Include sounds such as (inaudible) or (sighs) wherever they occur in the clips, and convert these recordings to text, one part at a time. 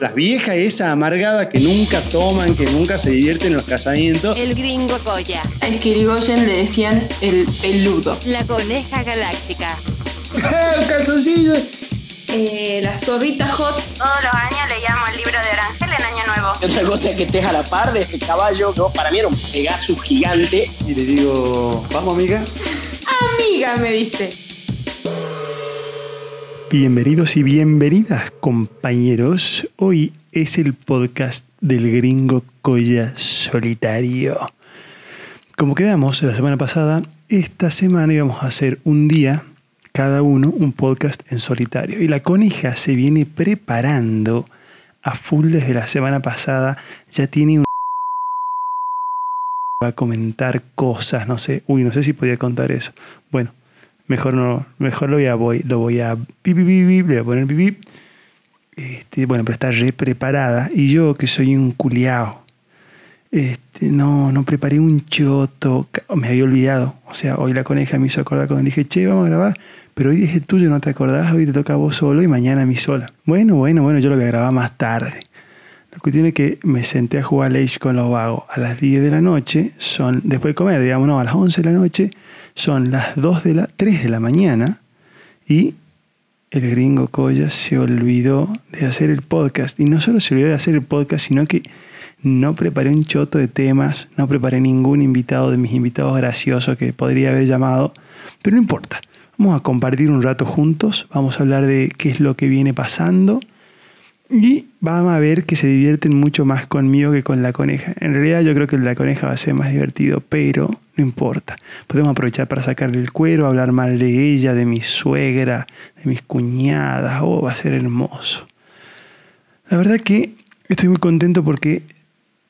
Las viejas esa amargada que nunca toman, que nunca se divierten en los casamientos. El gringo Goya. A Esquirigoyen le decían el peludo. La coneja galáctica. ¡El calzoncillo! Eh, la zorrita hot. Todos los años le llamo el libro de Orangel en Año Nuevo. Y otra cosa que estés a la par de este caballo, ¿no? Para mí era un Pegasus gigante. Y le digo, vamos amiga. Amiga, me dice. Bienvenidos y bienvenidas compañeros. Hoy es el podcast del gringo Coya Solitario. Como quedamos la semana pasada, esta semana íbamos a hacer un día, cada uno, un podcast en solitario. Y la coneja se viene preparando a full desde la semana pasada. Ya tiene un... (laughs) Va a comentar cosas, no sé. Uy, no sé si podía contar eso. Bueno, mejor no, mejor lo voy a, voy, lo voy a bip, bip, bip, le voy a poner bip. Este, bueno, pero está re preparada. Y yo, que soy un culiao, este, no, no preparé un choto, me había olvidado. O sea, hoy la coneja me hizo acordar cuando dije, che, vamos a grabar. Pero hoy dije tuyo, no te acordás, hoy te toca a vos solo y mañana a mí sola. Bueno, bueno, bueno, yo lo voy a grabar más tarde. Es que me senté a jugar Age con los vagos a las 10 de la noche, son, después de comer, digamos, no, a las 11 de la noche, son las 2 de la, 3 de la mañana y el gringo Coya se olvidó de hacer el podcast. Y no solo se olvidó de hacer el podcast, sino que no preparé un choto de temas, no preparé ningún invitado de mis invitados graciosos que podría haber llamado, pero no importa. Vamos a compartir un rato juntos, vamos a hablar de qué es lo que viene pasando y vamos a ver que se divierten mucho más conmigo que con la coneja. En realidad yo creo que la coneja va a ser más divertido, pero no importa. Podemos aprovechar para sacarle el cuero, hablar mal de ella, de mi suegra, de mis cuñadas. Oh, va a ser hermoso. La verdad que estoy muy contento porque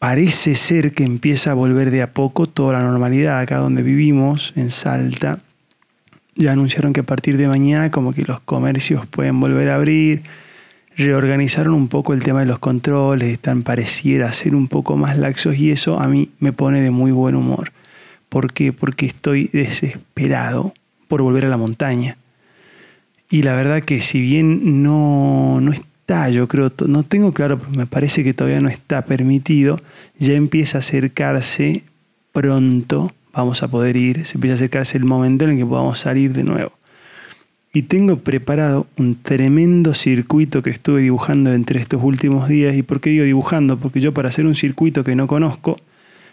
parece ser que empieza a volver de a poco toda la normalidad acá donde vivimos, en Salta. Ya anunciaron que a partir de mañana como que los comercios pueden volver a abrir. Reorganizaron un poco el tema de los controles, están pareciera ser un poco más laxos y eso a mí me pone de muy buen humor. ¿Por qué? Porque estoy desesperado por volver a la montaña. Y la verdad que si bien no, no está, yo creo, no tengo claro, pero me parece que todavía no está permitido, ya empieza a acercarse pronto, vamos a poder ir, se empieza a acercarse el momento en el que podamos salir de nuevo. Y tengo preparado un tremendo circuito que estuve dibujando entre estos últimos días. ¿Y por qué digo dibujando? Porque yo para hacer un circuito que no conozco,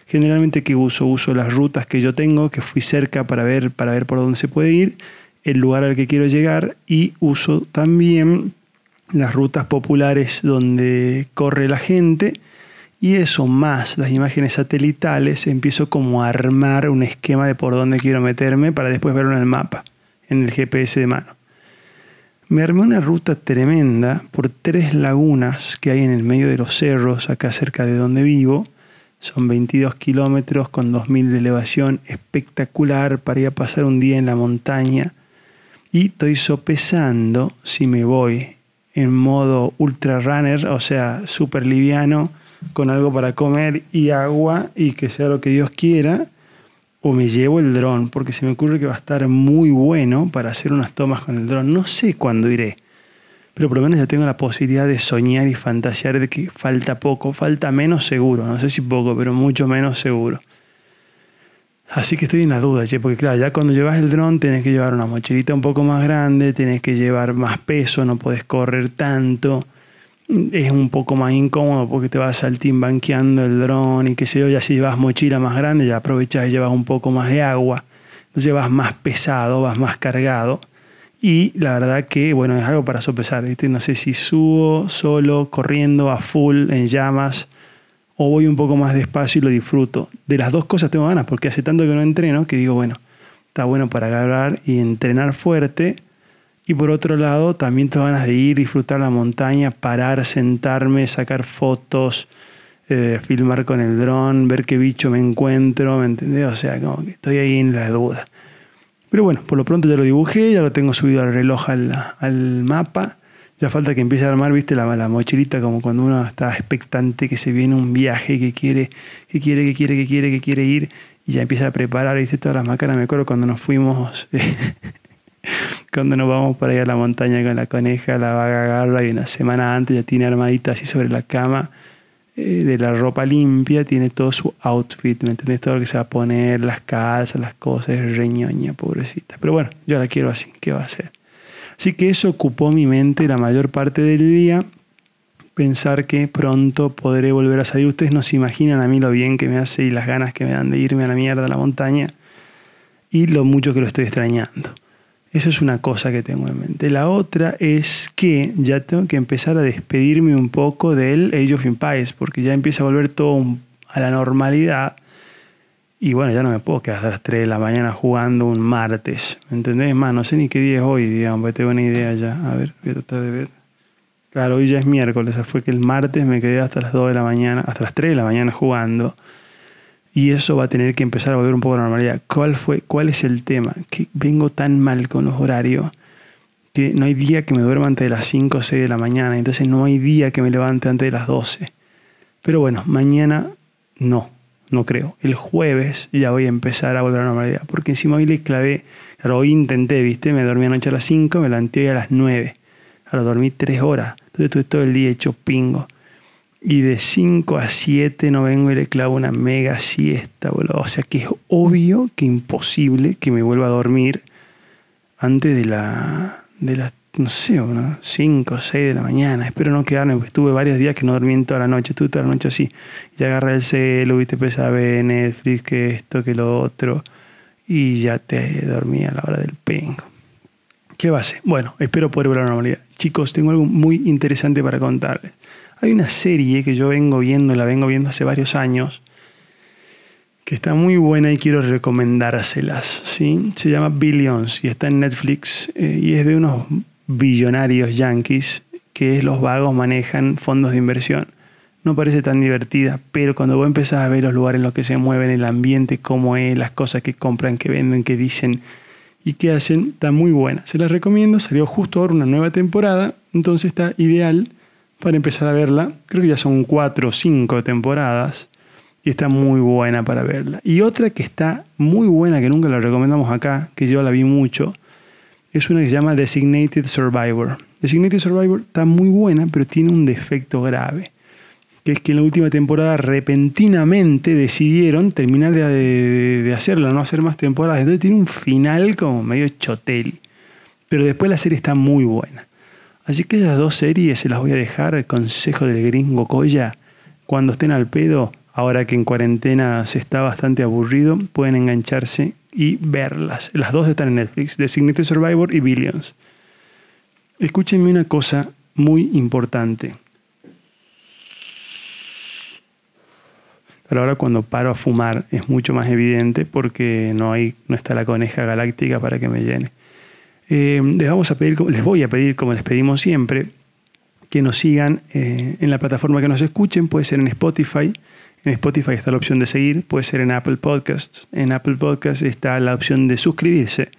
generalmente que uso, uso las rutas que yo tengo, que fui cerca para ver, para ver por dónde se puede ir, el lugar al que quiero llegar y uso también las rutas populares donde corre la gente y eso más las imágenes satelitales empiezo como a armar un esquema de por dónde quiero meterme para después verlo en el mapa, en el GPS de mano. Me armé una ruta tremenda por tres lagunas que hay en el medio de los cerros, acá cerca de donde vivo. Son 22 kilómetros con 2000 de elevación, espectacular para ir a pasar un día en la montaña. Y estoy sopesando si me voy en modo ultra runner, o sea, súper liviano, con algo para comer y agua y que sea lo que Dios quiera, o me llevo el dron, porque se me ocurre que va a estar muy bueno para hacer unas tomas con el dron. No sé cuándo iré, pero por lo menos ya tengo la posibilidad de soñar y fantasear de que falta poco, falta menos seguro, no sé si poco, pero mucho menos seguro. Así que estoy en la duda, che, porque claro, ya cuando llevas el dron tenés que llevar una mochilita un poco más grande, tenés que llevar más peso, no podés correr tanto. Es un poco más incómodo porque te vas saltimbanqueando el dron y qué sé yo, ya si llevas mochila más grande ya aprovechas y llevas un poco más de agua. Entonces vas más pesado, vas más cargado. Y la verdad que, bueno, es algo para sopesar, ¿viste? No sé si subo solo, corriendo a full, en llamas, o voy un poco más despacio y lo disfruto. De las dos cosas tengo ganas, porque hace tanto que no entreno que digo, bueno, está bueno para agarrar y entrenar fuerte. Y por otro lado, también tengo ganas de ir, disfrutar la montaña, parar, sentarme, sacar fotos, eh, filmar con el dron, ver qué bicho me encuentro, ¿me entendés? O sea, como que estoy ahí en la duda. Pero bueno, por lo pronto ya lo dibujé, ya lo tengo subido al reloj al, al mapa. Ya falta que empiece a armar, viste, la, la mochilita, como cuando uno está expectante que se viene un viaje, que quiere, que quiere, que quiere, que quiere, que quiere ir, y ya empieza a preparar, viste, todas las macanas. Me acuerdo cuando nos fuimos, (laughs) (laughs) cuando nos vamos para ir a la montaña con la coneja, la vaga agarra y una semana antes ya tiene armadita así sobre la cama eh, de la ropa limpia, tiene todo su outfit, ¿me entendés? Todo lo que se va a poner, las calzas, las cosas, es reñoña, pobrecita. Pero bueno, yo la quiero así, ¿qué va a hacer? Así que eso ocupó mi mente la mayor parte del día pensar que pronto podré volver a salir. Ustedes no se imaginan a mí lo bien que me hace y las ganas que me dan de irme a la mierda a la montaña y lo mucho que lo estoy extrañando. Eso es una cosa que tengo en mente. La otra es que ya tengo que empezar a despedirme un poco del Age of Empires, porque ya empieza a volver todo a la normalidad. Y bueno, ya no me puedo quedar hasta las 3 de la mañana jugando un martes. ¿Me entendés? Más, no sé ni qué día es hoy, digamos, porque tengo una idea ya. A ver, voy a tratar de ver. Claro, hoy ya es miércoles, fue que el martes me quedé hasta las 2 de la mañana, hasta las 3 de la mañana jugando. Y eso va a tener que empezar a volver un poco a la normalidad. ¿Cuál, fue, ¿Cuál es el tema? Que vengo tan mal con los horarios que no hay día que me duerma antes de las 5 o 6 de la mañana. Entonces no hay día que me levante antes de las 12. Pero bueno, mañana no, no creo. El jueves ya voy a empezar a volver a la normalidad. Porque encima hoy le clavé, claro, hoy intenté, ¿viste? Me dormí anoche a las 5, me levanté hoy a las 9. Ahora dormí 3 horas. Entonces estuve todo el día hecho pingo. Y de 5 a 7 no vengo y le clavo una mega siesta, boludo. O sea que es obvio que imposible que me vuelva a dormir antes de la, de las, no sé, 5 o 6 de la mañana. Espero no quedarme, porque estuve varios días que no dormí toda la noche. Estuve toda la noche así. Y agarré el celo, viste, pensaba ver Netflix, que esto, que lo otro. Y ya te dormí a la hora del pingo. ¿Qué base? Bueno, espero poder ver la normalidad. Chicos, tengo algo muy interesante para contarles. Hay una serie que yo vengo viendo, la vengo viendo hace varios años, que está muy buena y quiero recomendárselas. ¿sí? Se llama Billions y está en Netflix eh, y es de unos billonarios yankees que los vagos manejan fondos de inversión. No parece tan divertida, pero cuando vos empezás a ver los lugares en los que se mueven, el ambiente, cómo es, las cosas que compran, que venden, que dicen, y que hacen está muy buena. Se las recomiendo, salió justo ahora una nueva temporada, entonces está ideal para empezar a verla. Creo que ya son cuatro o cinco temporadas y está muy buena para verla. Y otra que está muy buena, que nunca la recomendamos acá, que yo la vi mucho, es una que se llama Designated Survivor. Designated Survivor está muy buena, pero tiene un defecto grave que es que en la última temporada repentinamente decidieron terminar de, de, hacerla, no hacer más temporadas. Entonces tiene un final como medio chotel. Pero después la serie está muy buena. Así que esas dos series se las voy a dejar, el consejo del gringo Coya. Cuando estén al pedo, ahora que en cuarentena se está bastante aburrido, pueden engancharse y verlas. Las dos están en Netflix, Designated Survivor y Billions. Escúchenme una cosa muy importante. Pero ahora cuando paro a fumar es mucho más evidente porque no, hay, no está la coneja galáctica para que me llene. Eh, les, vamos a pedir, les voy a pedir, como les pedimos siempre, que nos sigan eh, en la plataforma que nos escuchen. Puede ser en Spotify. En Spotify está la opción de seguir. Puede ser en Apple Podcasts. En Apple Podcasts está la opción de suscribirse.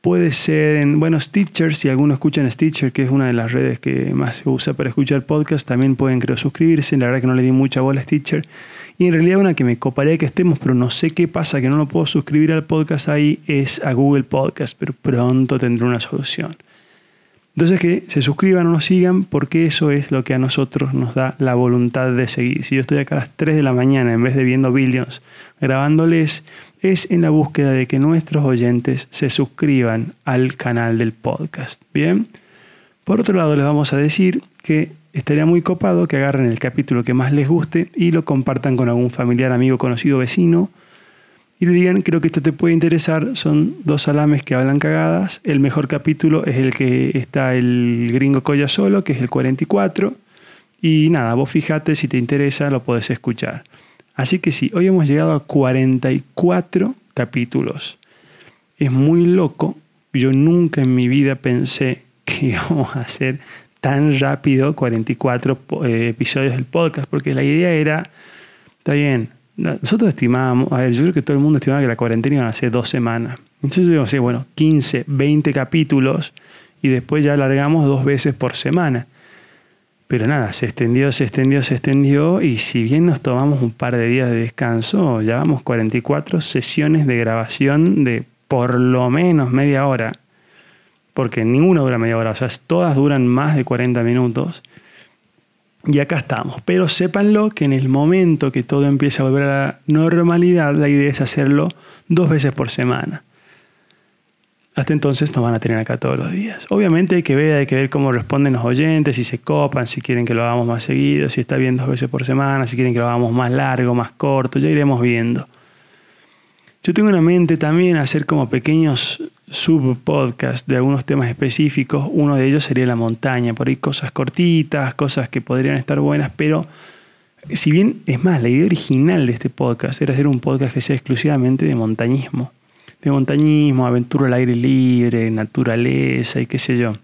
Puede ser en, bueno, Stitcher, si alguno escucha en Stitcher, que es una de las redes que más se usa para escuchar podcast, también pueden, creo, suscribirse. La verdad que no le di mucha bola a Stitcher. Y en realidad una que me coparía que estemos, pero no sé qué pasa, que no lo puedo suscribir al podcast ahí, es a Google Podcast, pero pronto tendré una solución. Entonces que se suscriban o nos sigan porque eso es lo que a nosotros nos da la voluntad de seguir. Si yo estoy acá a las 3 de la mañana en vez de viendo Billions grabándoles, es en la búsqueda de que nuestros oyentes se suscriban al canal del podcast. Bien. Por otro lado, les vamos a decir que estaría muy copado que agarren el capítulo que más les guste y lo compartan con algún familiar, amigo, conocido, vecino y le digan, creo que esto te puede interesar, son dos salames que hablan cagadas, el mejor capítulo es el que está el gringo Coya solo, que es el 44, y nada, vos fíjate si te interesa, lo podés escuchar. Así que sí, hoy hemos llegado a 44 capítulos. Es muy loco, yo nunca en mi vida pensé que (laughs) íbamos a hacer tan rápido 44 eh, episodios del podcast, porque la idea era, está bien, nosotros estimábamos, a ver, yo creo que todo el mundo estimaba que la cuarentena iba a ser dos semanas. Entonces sí, bueno, 15, 20 capítulos y después ya alargamos dos veces por semana. Pero nada, se extendió, se extendió, se extendió y si bien nos tomamos un par de días de descanso, llevamos 44 sesiones de grabación de por lo menos media hora. Porque ninguna dura media hora, o sea, todas duran más de 40 minutos. Y acá estamos. Pero sépanlo que en el momento que todo empiece a volver a la normalidad, la idea es hacerlo dos veces por semana. Hasta entonces nos van a tener acá todos los días. Obviamente hay que ver, hay que ver cómo responden los oyentes, si se copan, si quieren que lo hagamos más seguido, si está bien dos veces por semana, si quieren que lo hagamos más largo, más corto, ya iremos viendo. Yo tengo en mente también hacer como pequeños subpodcasts de algunos temas específicos. Uno de ellos sería la montaña, por ahí cosas cortitas, cosas que podrían estar buenas, pero si bien es más, la idea original de este podcast era hacer un podcast que sea exclusivamente de montañismo de montañismo, aventura al aire libre, naturaleza y qué sé yo.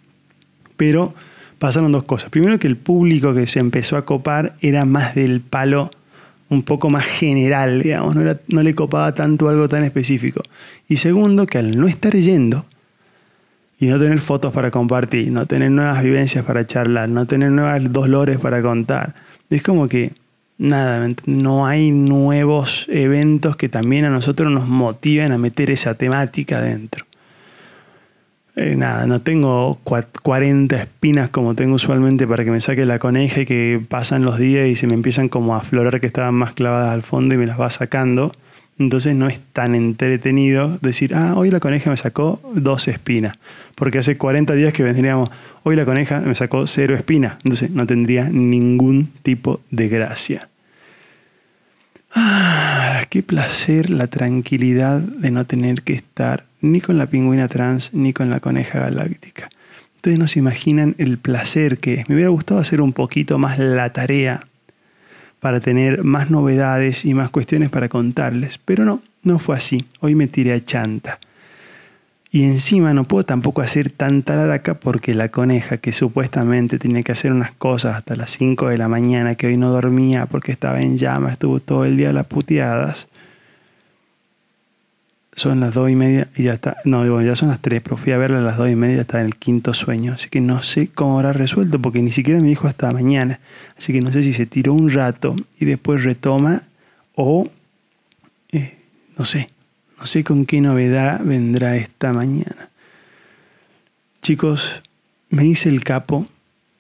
Pero pasaron dos cosas. Primero que el público que se empezó a copar era más del palo un poco más general, digamos, no, le copaba tanto algo tan específico. Y segundo, que al no estar yendo y no tener fotos para compartir, no tener nuevas vivencias para charlar, no tener nuevos dolores para contar, es como que nada, no hay nuevos eventos que también a nosotros nos motiven a meter esa temática dentro. Eh, nada, no tengo 40 espinas como tengo usualmente para que me saque la coneja y que pasan los días y se me empiezan como a aflorar que estaban más clavadas al fondo y me las va sacando. Entonces no es tan entretenido decir, ah, hoy la coneja me sacó dos espinas. Porque hace 40 días que vendríamos, hoy la coneja me sacó cero espinas. Entonces no tendría ningún tipo de gracia. Ah, qué placer la tranquilidad de no tener que estar ni con la pingüina trans ni con la coneja galáctica. Ustedes no se imaginan el placer que es. Me hubiera gustado hacer un poquito más la tarea para tener más novedades y más cuestiones para contarles. Pero no, no fue así. Hoy me tiré a chanta. Y encima no puedo tampoco hacer tanta laraca porque la coneja que supuestamente tenía que hacer unas cosas hasta las 5 de la mañana, que hoy no dormía porque estaba en llama, estuvo todo el día las puteadas. Son las 2 y media y ya está. No, ya son las 3, pero fui a verla a las 2 y media está en el quinto sueño. Así que no sé cómo habrá resuelto porque ni siquiera me dijo hasta mañana. Así que no sé si se tiró un rato y después retoma o eh, no sé. No sé con qué novedad vendrá esta mañana. Chicos, me hice el capo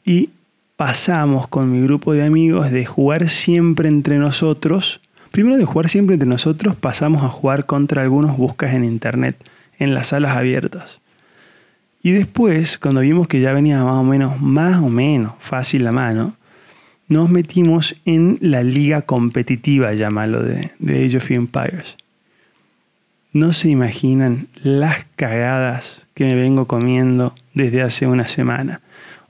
y pasamos con mi grupo de amigos de jugar siempre entre nosotros Primero de jugar siempre entre nosotros, pasamos a jugar contra algunos buscas en internet, en las salas abiertas. Y después, cuando vimos que ya venía más o menos, más o menos fácil la mano, nos metimos en la liga competitiva, llámalo, de, de Age of Empires. No se imaginan las cagadas que me vengo comiendo desde hace una semana.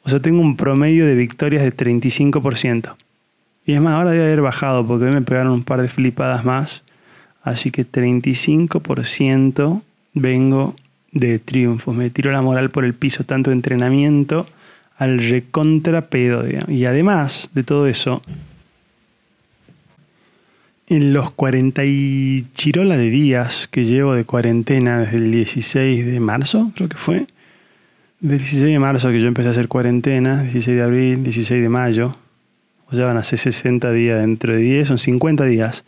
O sea, tengo un promedio de victorias de 35%. Y es más, ahora debe haber bajado porque hoy me pegaron un par de flipadas más. Así que 35% vengo de triunfos. Me tiro la moral por el piso, tanto de entrenamiento al recontrapedo. Y además de todo eso, en los 40 y chirola de días que llevo de cuarentena desde el 16 de marzo, creo que fue. Del 16 de marzo que yo empecé a hacer cuarentena, 16 de abril, 16 de mayo, o ya van a ser 60 días, dentro de 10 son 50 días.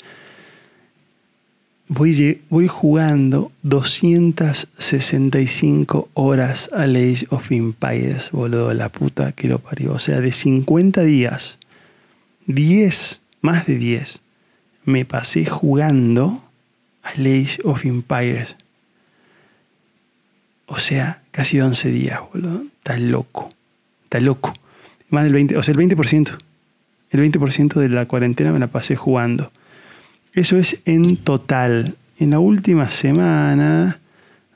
Voy, voy jugando 265 horas a Age of Empires, boludo, la puta que lo parió. O sea, de 50 días, 10, más de 10, me pasé jugando a Age of Empires. O sea, casi 11 días, boludo. Está loco. Está loco. Más del 20, o sea, el 20%. El 20% de la cuarentena me la pasé jugando. Eso es en total. En la última semana...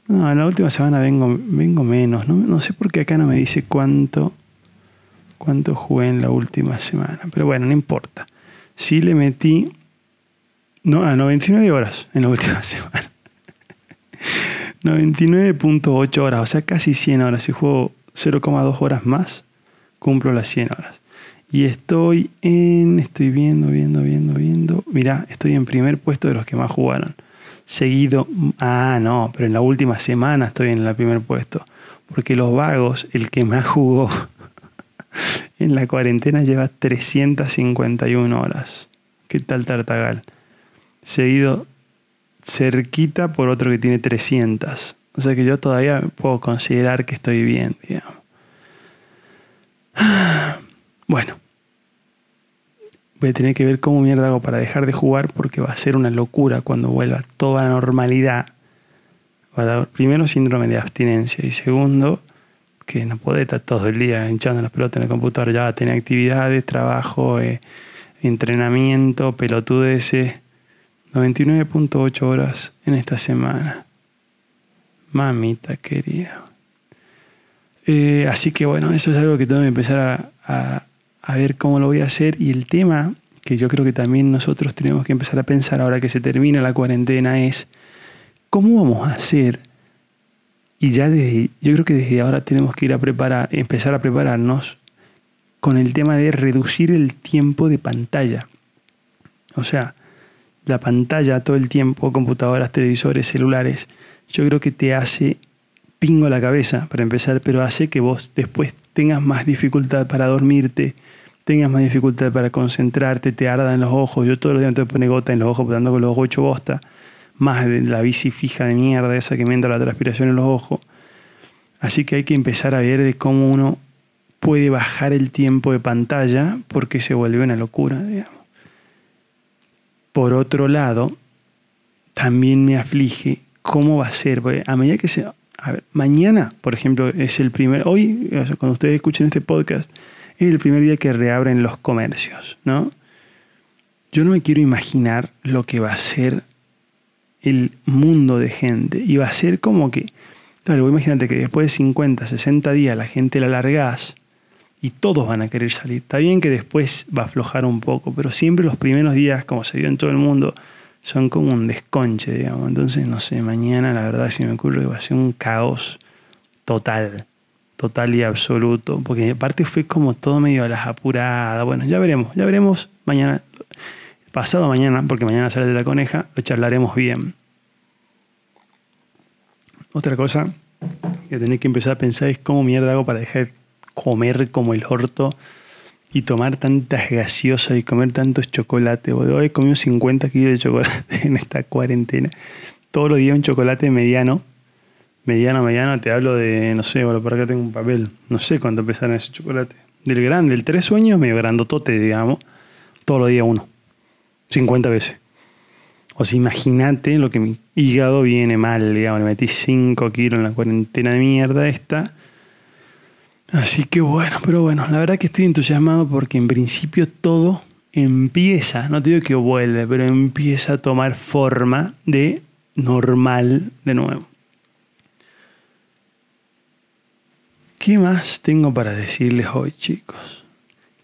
No, en la última semana vengo, vengo menos. No, sé por qué acá no me dice cuánto, cuánto jugué en la última semana. Pero bueno, no importa. Sí le metí... No, a 99 horas en la (laughs) última semana. 99.8 horas, o sea, casi 100 horas. Si juego 0,2 horas más, cumplo las 100 horas. Y estoy en, estoy viendo, viendo, viendo, viendo. Mirá, estoy en primer puesto de los que más jugaron. Seguido, ah, no, pero en la última semana estoy en el primer puesto. Porque los vagos, el que más jugó (laughs) en la cuarentena lleva 351 horas. ¿Qué tal Tartagal? Seguido cerquita por otro que tiene 300. O sea que yo todavía puedo considerar que estoy bien, digamos. (sighs) Bueno, voy a tener que ver cómo mierda hago para dejar de jugar porque va a ser una locura cuando vuelva toda la normalidad. Primero síndrome de abstinencia y segundo que no puede estar todo el día hinchando las pelotas en el computador. Ya va a tener actividades, trabajo, eh, entrenamiento, pelotudeces. 99.8 horas en esta semana. Mamita querida. Eh, así que bueno, eso es algo que tengo que empezar a, ver cómo lo voy a hacer. Y el tema que yo creo que también nosotros tenemos que empezar a pensar ahora que se termina la cuarentena es cómo vamos a hacer. Y ya desde, yo creo que desde ahora tenemos que ir a preparar, empezar a prepararnos con el tema de reducir el tiempo de pantalla. O sea, la pantalla todo el tiempo, computadoras, televisores, celulares, yo creo que te hace pingo la cabeza para empezar, pero hace que vos después tengas más dificultad para dormirte, tengas más dificultad para concentrarte, te arda en los ojos. Yo todos los días te pone gota en los ojos, dando con los ojos hecho bosta, más la bici fija de mierda esa que me entra la transpiración en los ojos. Así que hay que empezar a ver de cómo uno puede bajar el tiempo de pantalla porque se vuelve una locura. Por otro lado, también me aflige cómo va a ser. a medida que se. A ver, mañana, por ejemplo, es el primer. Hoy, cuando ustedes escuchen este podcast, es el primer día que reabren los comercios, ¿no? Yo no me quiero imaginar lo que va a ser el mundo de gente. Y va a ser como que. Claro, imagínate que después de 50, 60 días la gente la largás y todos van a querer salir. Está bien que después va a aflojar un poco, pero siempre los primeros días, como se vio en todo el mundo, son como un desconche, digamos. Entonces, no sé, mañana la verdad si me ocurre que va a ser un caos total, total y absoluto, porque aparte fue como todo medio a las apuradas. Bueno, ya veremos, ya veremos mañana, pasado mañana, porque mañana sale de la coneja, lo charlaremos bien. Otra cosa que tenés que empezar a pensar es cómo mierda hago para dejar comer como el orto y tomar tantas gaseosas y comer tantos chocolates. Hoy he comido 50 kilos de chocolate (laughs) en esta cuarentena. Todos los días un chocolate mediano. Mediano, mediano, te hablo de, no sé, bueno, por acá tengo un papel. No sé cuánto pesaron ese chocolate. Del grande, del tres sueños, medio grandotote, digamos. Todos los días uno. 50 veces. O sea, imagínate lo que mi hígado viene mal, digamos. Le metí 5 kilos en la cuarentena de mierda esta Así que bueno, pero bueno, la verdad que estoy entusiasmado porque en principio todo empieza, no te digo que vuelve, pero empieza a tomar forma de normal de nuevo. ¿Qué más tengo para decirles hoy, chicos?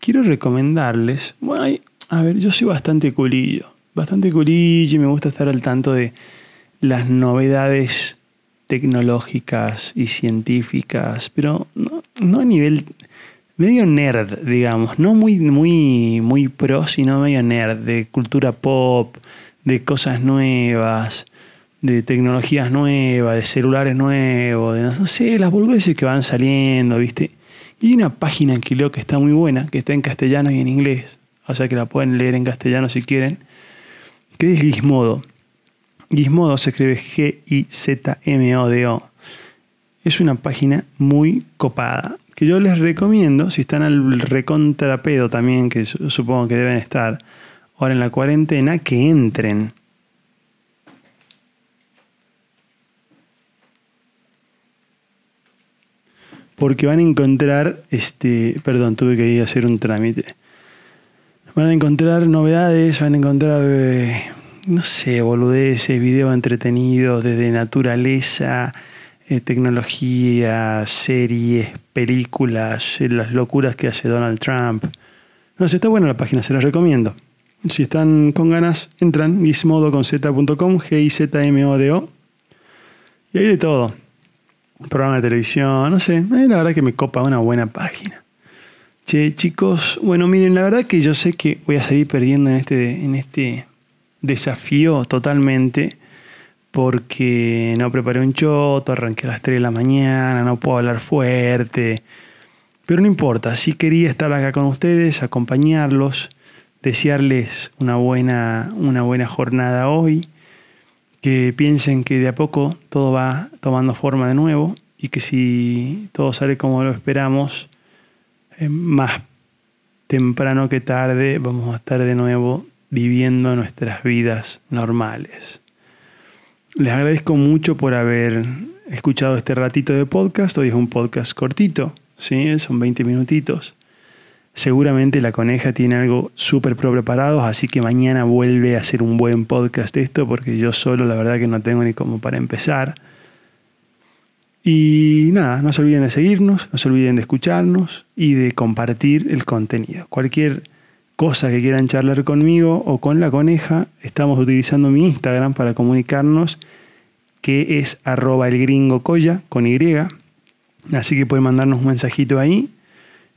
Quiero recomendarles, bueno, a ver, yo soy bastante culillo, bastante culillo y me gusta estar al tanto de las novedades tecnológicas y científicas, pero no, a nivel medio nerd, digamos, no muy, muy, muy pro, sino medio nerd, de cultura pop, de cosas nuevas, de tecnologías nuevas, de celulares nuevos, de no sé, las boludeces que van saliendo, ¿viste? Y hay una página leo que está muy buena, que está en castellano y en inglés, o sea que la pueden leer en castellano si quieren, que es Gizmodo. Gizmodo se escribe G-I-Z-M-O-D-O. Es una página muy copada que yo les recomiendo, si están al recontrapedo también, que supongo que deben estar ahora en la cuarentena, que entren. Porque van a encontrar, este, perdón, tuve que ir a hacer un trámite. Van a encontrar novedades, van a encontrar eh, no sé, boludeces, videos entretenidos desde naturaleza, eh, tecnología, series, películas, eh, las locuras que hace Donald Trump. No sé, está buena la página, se las recomiendo. Si están con ganas, entran gizmodo.com, G-I-Z-M-O-D-O. Y hay de todo. Programa de televisión, no sé, eh, la verdad que me copa una buena página. Che, chicos, bueno, miren, la verdad que yo sé que voy a salir perdiendo en este, en este desafío totalmente porque no preparé un choto, arranqué a las 3 de la mañana, no puedo hablar fuerte. Pero no importa, sí quería estar acá con ustedes, acompañarlos, desearles una buena, una buena jornada hoy, que piensen que de a poco todo va tomando forma de nuevo y que si todo sale como lo esperamos, eh, más temprano que tarde vamos a estar de nuevo viviendo nuestras vidas normales. Les agradezco mucho por haber escuchado este ratito de podcast. Hoy es un podcast cortito, ¿sí? son 20 minutitos. Seguramente la coneja tiene algo súper preparado, así que mañana vuelve a ser un buen podcast esto, porque yo solo la verdad que no tengo ni como para empezar. Y nada, no se olviden de seguirnos, no se olviden de escucharnos y de compartir el contenido. Cualquier cosa que quieran charlar conmigo o con la coneja, estamos utilizando mi Instagram para comunicarnos, que es arroba el gringo colla con Y. Así que pueden mandarnos un mensajito ahí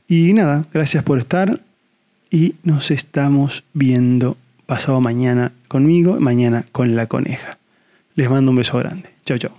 y nada, gracias por estar y nos estamos viendo pasado mañana conmigo, mañana con la coneja. Les mando un beso grande. Chao, chao.